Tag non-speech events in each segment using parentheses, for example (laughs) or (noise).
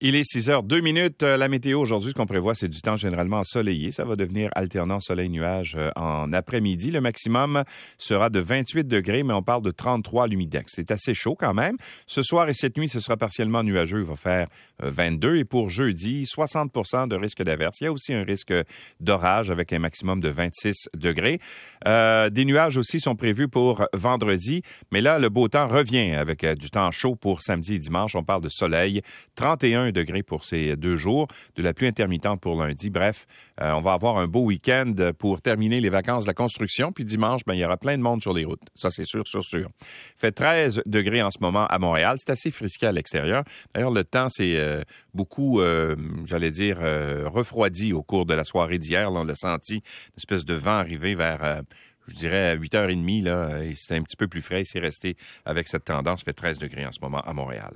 Il est 6 heures 2 minutes. Euh, la météo aujourd'hui, ce qu'on prévoit, c'est du temps généralement ensoleillé. Ça va devenir alternant soleil-nuage euh, en après-midi. Le maximum sera de 28 degrés, mais on parle de 33 à l'humidex. C'est assez chaud quand même. Ce soir et cette nuit, ce sera partiellement nuageux. Il va faire 22. Euh, et pour jeudi, 60% de risque d'averse. Il y a aussi un risque d'orage avec un maximum de 26 degrés. Euh, des nuages aussi sont prévus pour vendredi. Mais là, le beau temps revient avec du temps chaud pour samedi et dimanche. On parle de soleil. 31 degrés pour ces deux jours, de la pluie intermittente pour lundi. Bref, euh, on va avoir un beau week-end pour terminer les vacances de la construction. Puis dimanche, ben, il y aura plein de monde sur les routes. Ça, c'est sûr, sûr, sûr. fait 13 degrés en ce moment à Montréal. C'est assez frisqué à l'extérieur. D'ailleurs, le temps, c'est euh, beaucoup, euh, j'allais dire, refroidi au cours de la soirée d'hier. On l'a senti, une espèce de vent arriver vers je dirais à 8h30, là, c'était un petit peu plus frais. C'est resté avec cette tendance. Fait 13 degrés en ce moment à Montréal.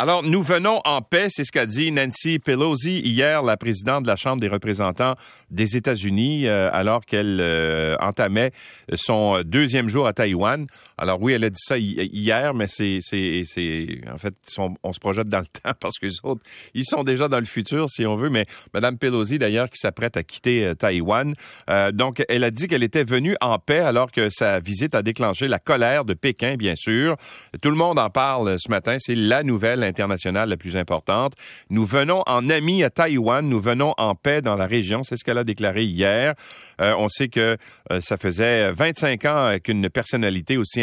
Alors, nous venons en paix, c'est ce qu'a dit Nancy Pelosi hier, la présidente de la Chambre des représentants des États-Unis, euh, alors qu'elle euh, entamait son deuxième jour à Taïwan. Alors oui, elle a dit ça hier, mais c'est, c'est, c'est en fait, on se projette dans le (laughs) temps parce que les autres, ils sont déjà dans le futur, si on veut. Mais Madame Pelosi, d'ailleurs, qui s'apprête à quitter euh, Taïwan, donc elle a dit qu'elle était venue en paix alors que sa visite a déclenché la colère de Pékin, bien sûr. Tout le monde en parle ce matin. C'est la nouvelle internationale la plus importante. Nous venons en amis à Taïwan, nous venons en paix dans la région. C'est ce qu'elle a déclaré hier. Euh, on sait que euh, ça faisait 25 ans qu'une personnalité aussi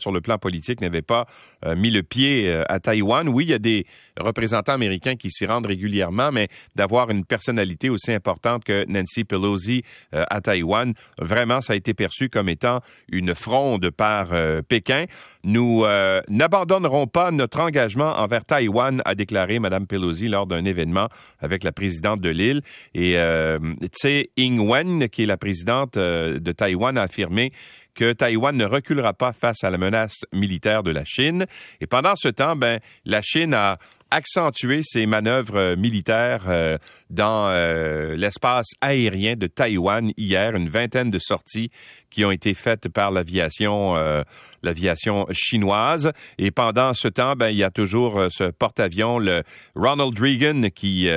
sur le plan politique n'avait pas euh, mis le pied à Taïwan. Oui, il y a des représentants américains qui s'y rendent régulièrement, mais d'avoir une personnalité aussi importante que Nancy Pelosi à Taïwan, vraiment, ça a été perçu comme étant une fronde par Pékin. Nous n'abandonnerons pas notre engagement envers Taïwan, a déclaré Mme Pelosi lors d'un événement avec la présidente de l'île. Et euh, Tsai Ing-wen, qui est la présidente euh, de Taïwan, a affirmé que Taïwan ne reculera pas face à la menace militaire de la Chine. Et pendant ce temps, ben, la Chine a accentué ses manœuvres euh, militaires euh, dans euh, l'espace aérien de Taïwan hier, une vingtaine de sorties qui ont été faites par l'aviation l'aviation chinoise. Et pendant ce temps, ben, il y a toujours ce porte-avions, le Ronald Reagan, qui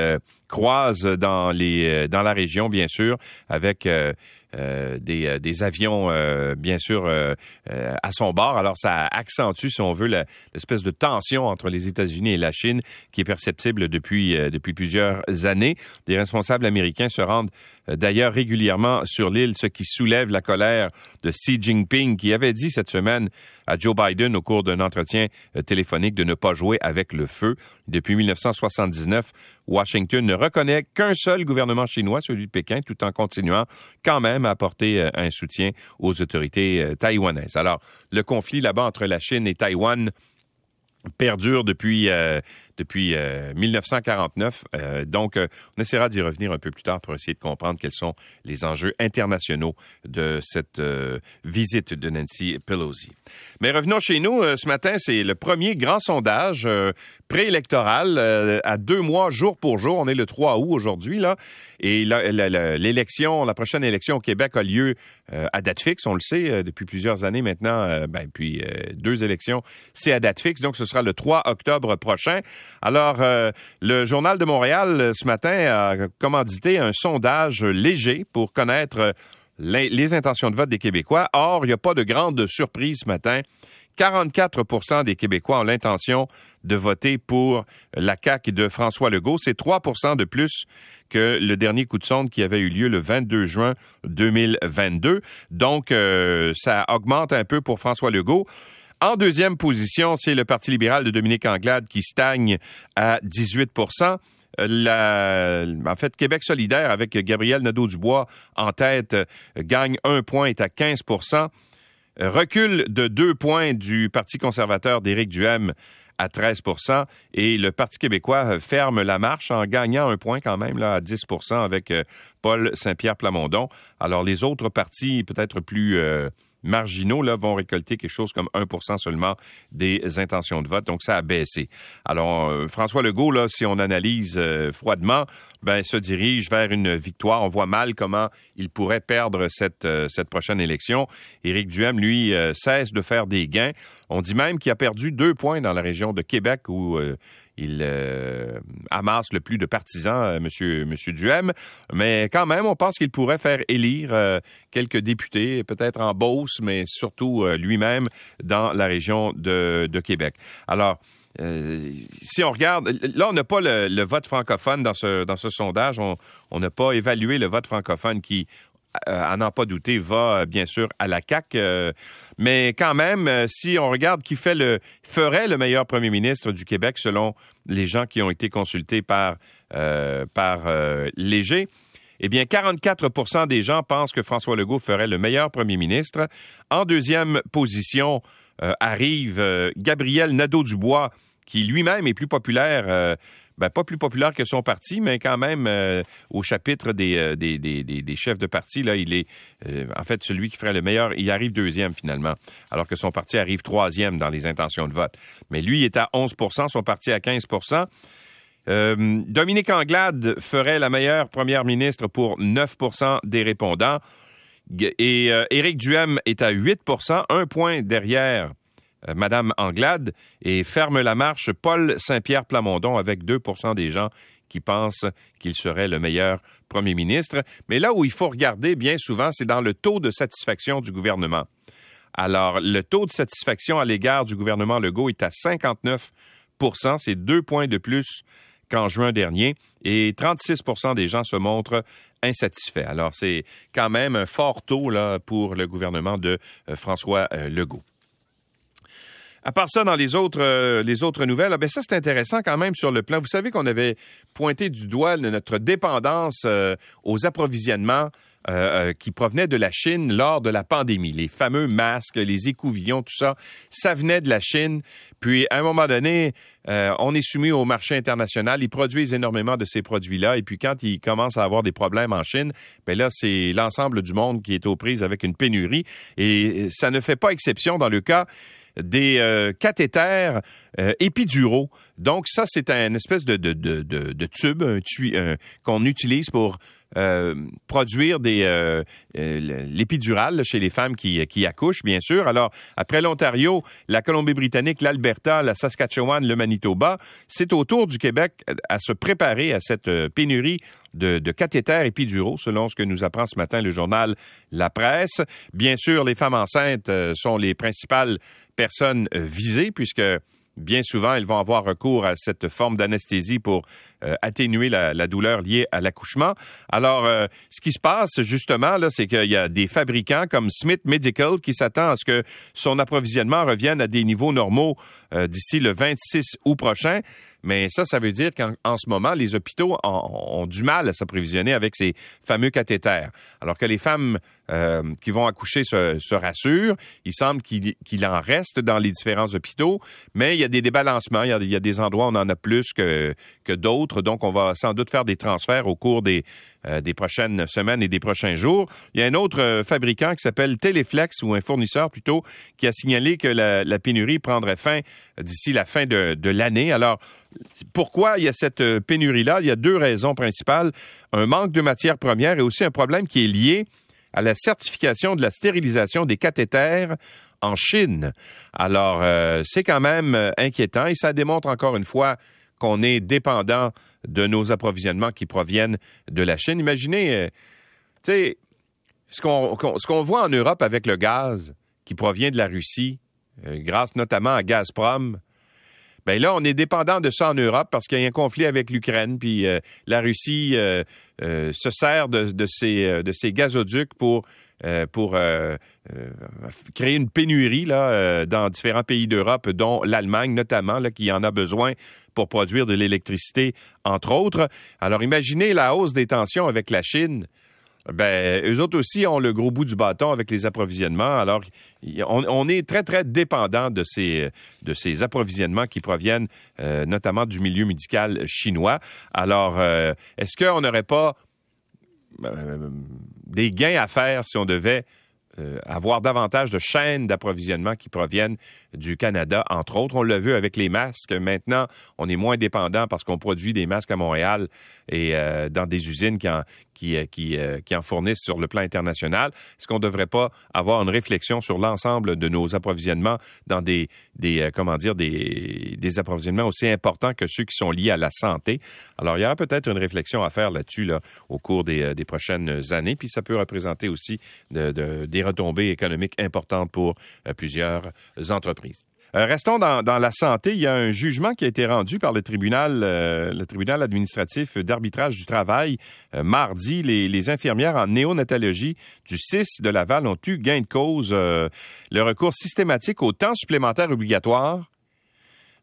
croise dans les dans la région, bien sûr, avec euh, des, des, avions, euh, bien sûr, euh, à son bord. Alors, ça accentue, si on veut, l'espèce de tension entre les États-Unis et la Chine qui est perceptible depuis, depuis plusieurs années. Des responsables américains se rendent d'ailleurs régulièrement sur l'île, ce qui soulève la colère de Xi Jinping, qui avait dit cette semaine à Joe Biden au cours d'un entretien euh, téléphonique de ne pas jouer avec le feu. Depuis 1979, Washington ne reconnaît qu'un seul gouvernement chinois, celui de Pékin, tout en continuant quand même à apporter euh, un soutien aux autorités euh, taïwanaises. Alors, le conflit là-bas entre la Chine et Taïwan perdure depuis depuis 1949. Euh, euh, donc, euh, on essaiera d'y revenir un peu plus tard pour essayer de comprendre quels sont les enjeux internationaux de cette visite de Nancy Pelosi. Mais revenons chez nous. ce matin, c'est le premier grand sondage préélectoral à deux mois, jour pour jour. On est le 3 août aujourd'hui, là. Et l'élection, la prochaine élection au Québec a lieu à date fixe, on le sait, depuis plusieurs années maintenant. ben, puis deux élections, c'est à date fixe. Donc, ce sera le 3 octobre prochain. Alors, euh, le Journal de Montréal, euh, ce matin, a commandité un sondage léger pour connaître euh, les, intentions de vote des Québécois. Or, il n'y a pas de grande surprise ce matin. 44% des Québécois ont l'intention de voter pour la CAQ de François Legault. C'est 3% de plus que le dernier coup de sonde qui avait eu lieu le 22 juin 2022. Donc, ça augmente un peu pour François Legault. En deuxième position, c'est le Parti libéral de Dominique Anglade qui stagne à 18 la, en fait, Québec solidaire avec Gabriel Nadeau-Dubois en tête gagne un point, est à 15% Recul de deux points du Parti conservateur d'Éric Duhem à 13 et le Parti québécois ferme la marche en gagnant un point quand même là, à 10% avec euh, Paul Saint-Pierre Plamondon. Alors les autres partis peut-être plus euh, marginaux là, vont récolter quelque chose comme 1% seulement des intentions de vote. Donc, ça a baissé. Alors, euh, François Legault, là, si on analyse euh, froidement, ben, se dirige vers une victoire. On voit mal comment il pourrait perdre cette, euh, cette prochaine élection. Éric Duhem, lui, cesse de faire des gains. On dit même qu'il a perdu deux points dans la région de Québec où il amasse le plus de partisans, Monsieur Monsieur Duhem, mais quand même, on pense qu'il pourrait faire élire quelques députés, peut-être en Beauce, mais surtout lui-même dans la région de, Québec. Alors, euh, si on regarde, là, on n'a pas le, vote francophone dans ce, dans ce sondage. On n'a pas évalué le vote francophone qui, euh, à n'en pas douter, va euh, bien sûr à la CAQ. mais quand même, si on regarde qui ferait le meilleur premier ministre du Québec selon les gens qui ont été consultés par, par Léger, eh bien, 44% des gens pensent que François Legault ferait le meilleur premier ministre. En deuxième position, euh, arrive euh, Gabriel Nadeau-Dubois, qui lui-même est plus populaire. Euh, ben, pas plus populaire que son parti, mais quand même au chapitre des, des, chefs de parti, là, il est en fait celui qui ferait le meilleur. Il arrive deuxième finalement, alors que son parti arrive troisième dans les intentions de vote. Mais lui il est à 11% son parti à 15% Dominique Anglade ferait la meilleure première ministre pour 9% des répondants. Et euh, Éric Duhem est à 8% un point derrière euh, Madame Anglade et ferme la marche Paul Saint-Pierre Plamondon avec 2% des gens qui pensent qu'il serait le meilleur premier ministre. Mais là où il faut regarder bien souvent, c'est dans le taux de satisfaction du gouvernement. Alors, le taux de satisfaction à l'égard du gouvernement Legault est à 59% c'est deux points de plus qu'en juin dernier, et 36% des gens se montrent insatisfaits. Alors, c'est quand même un fort taux pour le gouvernement de euh, François euh, Legault. À part ça, dans les autres, euh, les autres nouvelles, ben ça c'est intéressant quand même sur le plan. Vous savez qu'on avait pointé du doigt notre dépendance aux approvisionnements euh, euh, qui provenaient de la Chine lors de la pandémie. Les fameux masques, les écouvillons, tout ça, ça venait de la Chine. Puis, à un moment donné, euh, on est soumis au marché international. Ils produisent énormément de ces produits-là. Et puis, quand ils commencent à avoir des problèmes en Chine, ben là, c'est l'ensemble du monde qui est aux prises avec une pénurie. Et ça ne fait pas exception dans le cas des cathéters épiduraux. Donc ça, c'est un espèce de tube qu'on utilise pour euh, produire des euh, euh, l'épidural chez les femmes qui, accouchent, bien sûr. Alors, après l'Ontario, la Colombie-Britannique, l'Alberta, la Saskatchewan, le Manitoba, c'est au tour du Québec à se préparer à cette pénurie de, de cathéters épiduraux, selon ce que nous apprend ce matin le journal La Presse. Bien sûr, les femmes enceintes sont les principales personnes visées, puisque bien souvent, elles vont avoir recours à cette forme d'anesthésie pour euh, atténuer la, douleur liée à l'accouchement. Alors, euh, ce qui se passe justement, là, c'est qu'il y a des fabricants comme Smith Medical qui s'attend à ce que son approvisionnement revienne à des niveaux normaux euh, d'ici le 26 août prochain. Mais ça, ça veut dire qu'en ce moment, les hôpitaux ont, du mal à s'approvisionner avec ces fameux cathéters. Alors que les femmes euh, qui vont accoucher se, rassurent, il semble qu'il en reste dans les différents hôpitaux, mais il y a des débalancements, il y a, des endroits où on en a plus que, que d'autres, donc on va sans doute faire des transferts au cours des, euh, des prochaines semaines et des prochains jours. Il y a un autre euh, fabricant qui s'appelle Teleflex, ou un fournisseur plutôt, qui a signalé que la, pénurie prendrait fin d'ici la fin de, de l'année. Alors, pourquoi il y a cette euh, pénurie-là? Il y a deux raisons principales. Un manque de matières premières et aussi un problème qui est lié à la certification de la stérilisation des cathéters en Chine. Alors, c'est quand même inquiétant et ça démontre encore une fois qu'on est dépendant de nos approvisionnements qui proviennent de la Chine. Imaginez, euh, tu sais, ce qu'on voit en Europe avec le gaz qui provient de la Russie, euh, grâce notamment à Gazprom, ben là, on est dépendant de ça en Europe parce qu'il y a un conflit avec l'Ukraine, puis euh, la Russie se sert de, de, de ces gazoducs pour euh, pour euh, euh, créer une pénurie là, dans différents pays d'Europe, dont l'Allemagne notamment, là, qui en a besoin pour produire de l'électricité, entre autres. Alors imaginez la hausse des tensions avec la Chine. Ben, eux autres aussi ont le gros bout du bâton avec les approvisionnements. Alors, on, est très, très dépendant de ces, de ces approvisionnements qui proviennent notamment du milieu médical chinois. Alors, est-ce qu'on n'aurait pas des gains à faire si on devait avoir davantage de chaînes d'approvisionnement qui proviennent du Canada, entre autres. On l'a vu avec les masques. Maintenant, on est moins dépendant parce qu'on produit des masques à Montréal et euh, dans des usines qui en, qui, euh, qui, euh, qui en fournissent sur le plan international. Est-ce qu'on ne devrait pas avoir une réflexion sur l'ensemble de nos approvisionnements dans des, des comment dire, des, des approvisionnements aussi importants que ceux qui sont liés à la santé? Alors, il y aura peut-être une réflexion à faire là-dessus là, au cours des, des prochaines années. Puis ça peut représenter aussi de, de, des retombées économiques importantes pour plusieurs entreprises. Euh, restons dans, la santé. Il y a un jugement qui a été rendu par le tribunal, euh, le tribunal administratif d'arbitrage du travail euh, mardi. Les, infirmières en néonatologie du 6 de Laval ont eu gain de cause. le recours systématique au temps supplémentaire obligatoire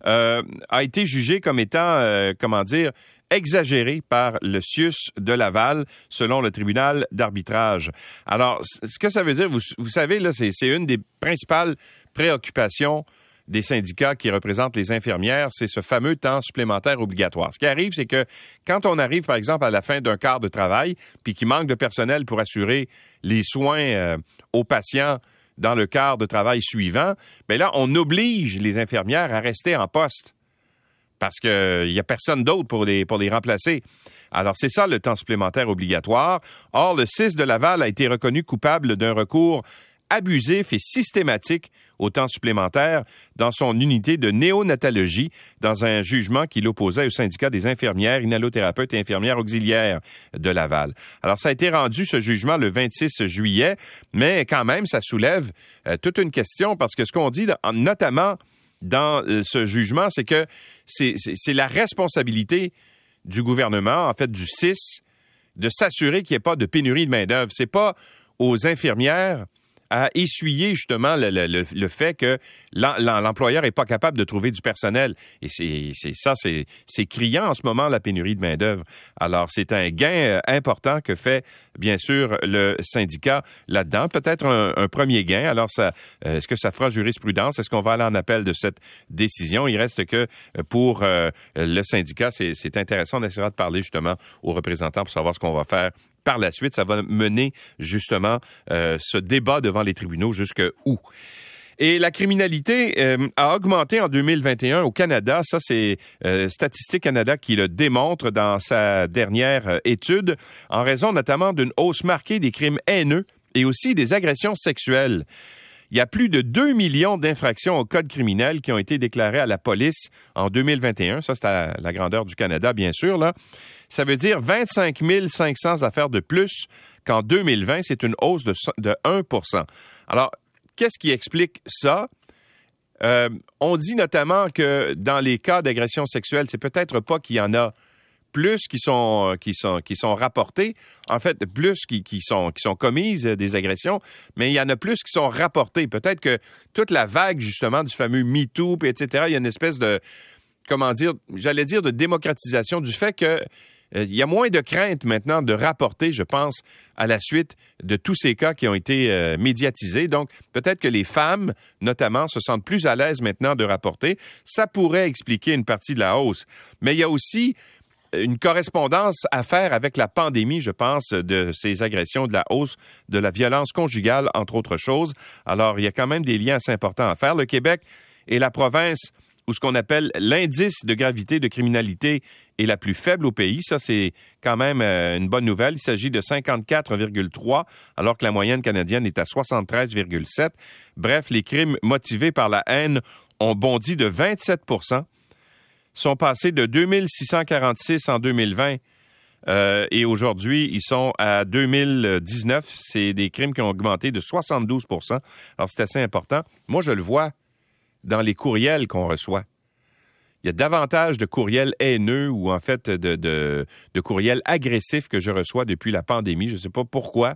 a été jugé comme étant, comment dire, exagéré par le CIUS de Laval, selon le tribunal d'arbitrage. Alors, ce que ça veut dire, vous, vous savez, là, c'est une des principales préoccupation des syndicats qui représentent les infirmières, c'est ce fameux temps supplémentaire obligatoire. Ce qui arrive, c'est que quand on arrive, par exemple, à la fin d'un quart de travail, puis qu'il manque de personnel pour assurer les soins euh, aux patients dans le quart de travail suivant, bien là, on oblige les infirmières à rester en poste parce qu'il n'y a personne d'autre pour les, pour les remplacer. Alors, c'est ça le temps supplémentaire obligatoire. Or, le 6 de Laval a été reconnu coupable d'un recours abusif et systématique au temps supplémentaire dans son unité de néonatologie dans un jugement qui l'opposait au syndicat des infirmières, inhalothérapeutes et infirmières auxiliaires de Laval. Alors ça a été rendu ce jugement le 26 juillet, mais quand même ça soulève euh, toute une question parce que ce qu'on dit notamment dans euh, ce jugement, c'est que c'est la responsabilité du gouvernement, en fait du CIS, de s'assurer qu'il n'y ait pas de pénurie de main-d'œuvre. C'est pas aux infirmières à essuyer justement le, fait que l'employeur n'est pas capable de trouver du personnel. Et c'est ça, c'est criant en ce moment, la pénurie de main-d'œuvre. Alors, c'est un gain euh, important que fait, bien sûr, le syndicat là-dedans. Peut-être un, premier gain. Alors, ça, euh, est-ce que ça fera jurisprudence? Est-ce qu'on va aller en appel de cette décision? Il reste que euh, pour le syndicat, c'est intéressant. On essaiera de parler justement aux représentants pour savoir ce qu'on va faire par la suite, ça va mener justement euh, ce débat devant les tribunaux jusque où? Et la criminalité euh, a augmenté en 2021 au Canada. Ça, c'est euh, Statistique Canada qui le démontre dans sa dernière étude, en raison notamment d'une hausse marquée des crimes haineux et aussi des agressions sexuelles. Il y a plus de 2 millions d'infractions au code criminel qui ont été déclarées à la police en 2021. Ça, c'est à la grandeur du Canada, bien sûr. Là. Ça veut dire 25 500 affaires de plus qu'en 2020. C'est une hausse de, 1% Alors, qu'est-ce qui explique ça? Euh, on dit notamment que dans les cas d'agression sexuelle, c'est peut-être pas qu'il y en a plus qui sont qui sont qui sont rapportés, en fait plus qui, qui sont qui sont commises des agressions, mais il y en a plus qui sont rapportés. Peut-être que toute la vague justement du fameux MeToo, etc. Il y a une espèce de comment dire, j'allais dire de démocratisation du fait que euh, il y a moins de crainte maintenant de rapporter, je pense, à la suite de tous ces cas qui ont été euh, médiatisés. Donc, peut-être que les femmes, notamment, se sentent plus à l'aise maintenant de rapporter. Ça pourrait expliquer une partie de la hausse. Mais il y a aussi une correspondance à faire avec la pandémie, je pense, de ces agressions, de la hausse de la violence conjugale, entre autres choses. Alors, il y a quand même des liens assez importants à faire. Le Québec est la province où ce qu'on appelle l'indice de gravité de criminalité est la plus faible au pays. Ça, c'est quand même euh, une bonne nouvelle. Il s'agit de 54,3, alors que la moyenne canadienne est à 73,7. Bref, les crimes motivés par la haine ont bondi de 27 sont passés de 2646 en 2020 euh, et aujourd'hui, ils sont à 2019. C'est des crimes qui ont augmenté de 72% Alors, c'est assez important. Moi, je le vois dans les courriels qu'on reçoit. Il y a davantage de courriels haineux ou en fait de, courriels agressifs que je reçois depuis la pandémie. Je ne sais pas pourquoi,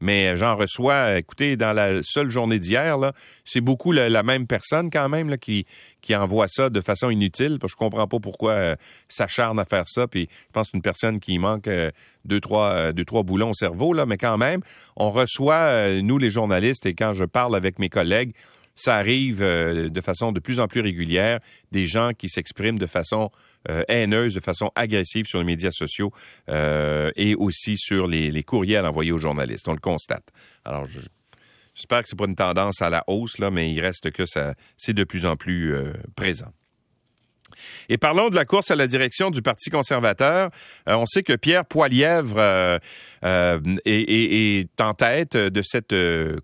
mais j'en reçois, écoutez, dans la seule journée d'hier, c'est beaucoup la, même personne quand même là, qui, qui envoie ça de façon inutile, parce que je comprends pas pourquoi euh, s'acharne à faire ça, puis je pense une personne qui manque euh, deux, trois, euh, deux, trois boulons au cerveau, là, mais quand même, on reçoit, nous les journalistes, et quand je parle avec mes collègues, ça arrive euh, de façon de plus en plus régulière, des gens qui s'expriment de façon euh, haineuse, de façon agressive sur les médias sociaux euh, et aussi sur les, les, courriels envoyés aux journalistes. On le constate. Alors, je, J'espère que c'est pas une tendance à la hausse, là, mais il reste que ça, c'est de plus en plus euh, présent. Et parlons de la course à la direction du Parti conservateur. Euh, on sait que Pierre Poilièvre euh, euh, est, en tête de cette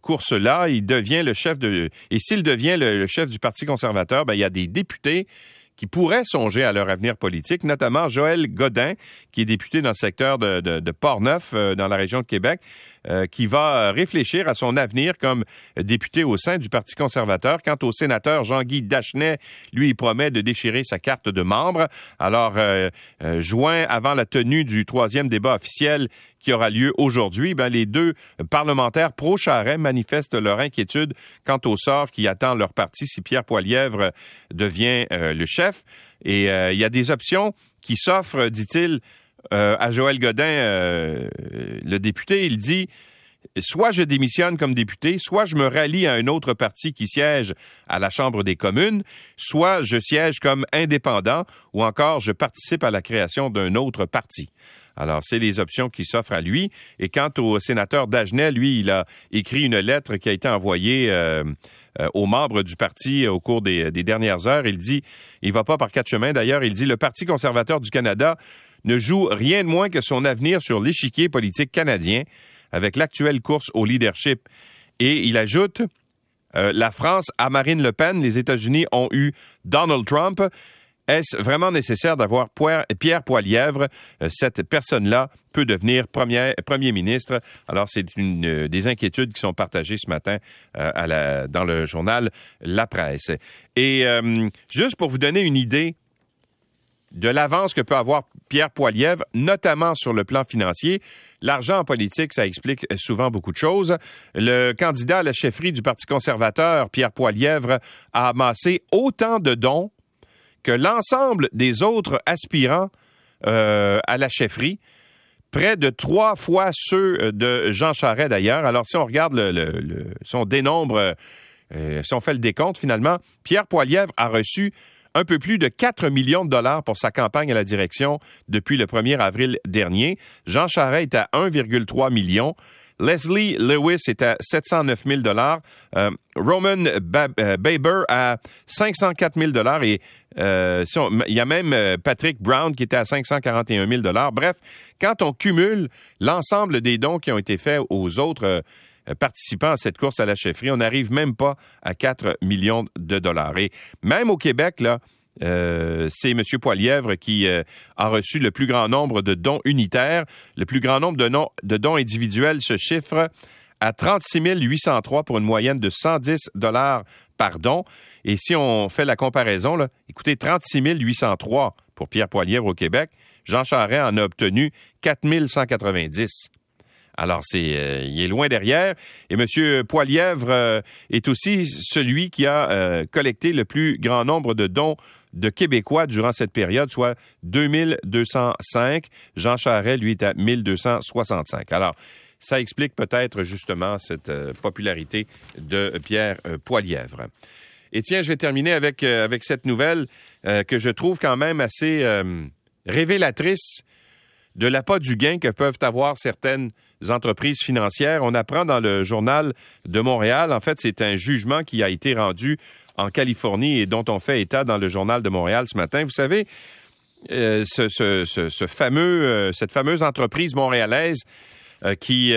course-là. Il devient le chef de... Et s'il devient le, chef du Parti conservateur, ben, il y a des députés qui pourraient songer à leur avenir politique, notamment Joël Godin, qui est député dans le secteur de, Portneuf, dans la région de Québec. Euh, qui va réfléchir à son avenir comme député au sein du Parti conservateur. Quant au sénateur Jean-Guy Dachenet, lui, il promet de déchirer sa carte de membre. Alors, euh, euh, juin avant la tenue du troisième débat officiel qui aura lieu aujourd'hui, ben, les deux parlementaires pro-Charret manifestent leur inquiétude quant au sort qui attend leur parti si Pierre Poilièvre devient le chef. Et il y a des options qui s'offrent, dit-il, euh, à Joël Godin, euh, le député, il dit soit je démissionne comme député, soit je me rallie à un autre parti qui siège à la Chambre des communes, soit je siège comme indépendant ou encore je participe à la création d'un autre parti. Alors, c'est les options qui s'offrent à lui. Et quant au sénateur Dagenet, lui, il a écrit une lettre qui a été envoyée euh, aux membres du parti au cours des, dernières heures. Il dit, il va pas par quatre chemins d'ailleurs, il dit, le Parti conservateur du Canada ne joue rien de moins que son avenir sur l'échiquier politique canadien avec l'actuelle course au leadership. Et il ajoute, euh, la France a Marine Le Pen, les États-Unis ont eu Donald Trump. Est-ce vraiment nécessaire d'avoir Pierre Poilièvre? Euh, cette personne-là peut devenir premier, premier ministre. Alors, c'est une euh, des inquiétudes qui sont partagées ce matin la, dans le journal La Presse. Et juste pour vous donner une idée de l'avance que peut avoir Pierre Poilievre, notamment sur le plan financier. L'argent en politique, ça explique souvent beaucoup de choses. Le candidat à la chefferie du Parti conservateur, Pierre Poilièvre, a amassé autant de dons que l'ensemble des autres aspirants euh, à la chefferie près de trois fois ceux de Jean Charest d'ailleurs. Alors si on regarde le, si on dénombre, euh, si on fait le décompte finalement, Pierre Poilièvre a reçu un peu plus de 4 millions de dollars pour sa campagne à la direction depuis le 1er avril dernier. Jean Charest est à 1,3 million. Leslie Lewis est à 709 000 dollars. Euh, Roman euh, Baber à 504 000 dollars et euh, il y a même Patrick Brown qui était à 541 000 dollars. Bref, quand on cumule l'ensemble des dons qui ont été faits aux autres euh, participants à cette course à la chefferie. On n'arrive même pas à 4 millions de dollars. Et même au Québec, là, euh, c'est M. Poilièvre qui euh, a reçu le plus grand nombre de dons unitaires. Le plus grand nombre de, dons individuels se chiffre à 36 803 pour une moyenne de 110 dollars par don. Et si on fait la comparaison, là, écoutez, 36 803 pour Pierre Poilièvre au Québec. Jean Charest en a obtenu 4 190. Alors, c'est, euh, il est loin derrière. Et M. Poilièvre est aussi celui qui a collecté le plus grand nombre de dons de Québécois durant cette période, soit 2205. Jean Charest, lui, est à 1265. Alors, ça explique peut-être justement cette popularité de Pierre Poilièvre. Et tiens, je vais terminer avec, avec cette nouvelle que je trouve quand même assez révélatrice de l'appât du gain que peuvent avoir certaines entreprises financières. On apprend dans le journal de Montréal, en fait, c'est un jugement qui a été rendu en Californie et dont on fait état dans le journal de Montréal ce matin. Vous savez, euh, ce, fameux, euh, cette fameuse entreprise montréalaise euh, qui,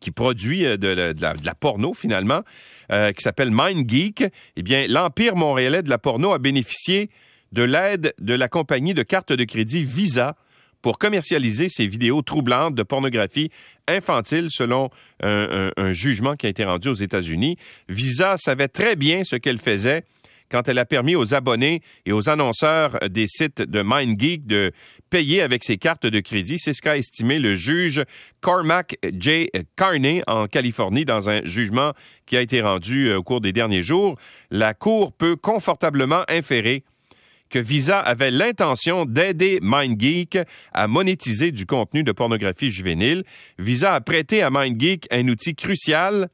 qui, produit de, la, porno finalement, qui s'appelle MindGeek, eh bien, l'empire montréalais de la porno a bénéficié de l'aide de la compagnie de cartes de crédit Visa pour commercialiser ces vidéos troublantes de pornographie infantile selon un, jugement qui a été rendu aux États-Unis. Visa savait très bien ce qu'elle faisait quand elle a permis aux abonnés et aux annonceurs des sites de MindGeek de payer avec ses cartes de crédit. C'est ce qu'a estimé le juge Cormac J. Carney en Californie dans un jugement qui a été rendu euh, au cours des derniers jours. La Cour peut confortablement inférer que Visa avait l'intention d'aider MindGeek à monétiser du contenu de pornographie juvénile. Visa a prêté à MindGeek un outil crucial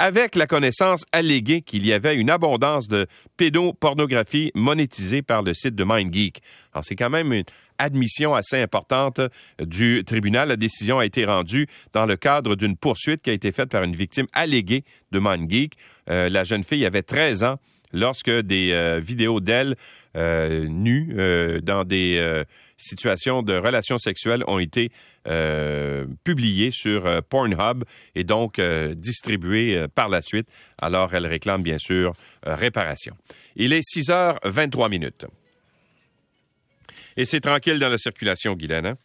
avec la connaissance alléguée qu'il y avait une abondance de pédopornographie monétisée par le site de MindGeek. Alors, c'est quand même une admission assez importante du tribunal. La décision a été rendue dans le cadre d'une poursuite qui a été faite par une victime alléguée de MindGeek. Euh, la jeune fille avait 13 ans lorsque des euh, vidéos d'elle euh, nues dans des situations de relations sexuelles ont été publiées sur Pornhub et donc distribuées par la suite. Alors, elle réclame bien sûr réparation. Il est 6 h 23 minutes. Et c'est tranquille dans la circulation, Guylaine. Hein?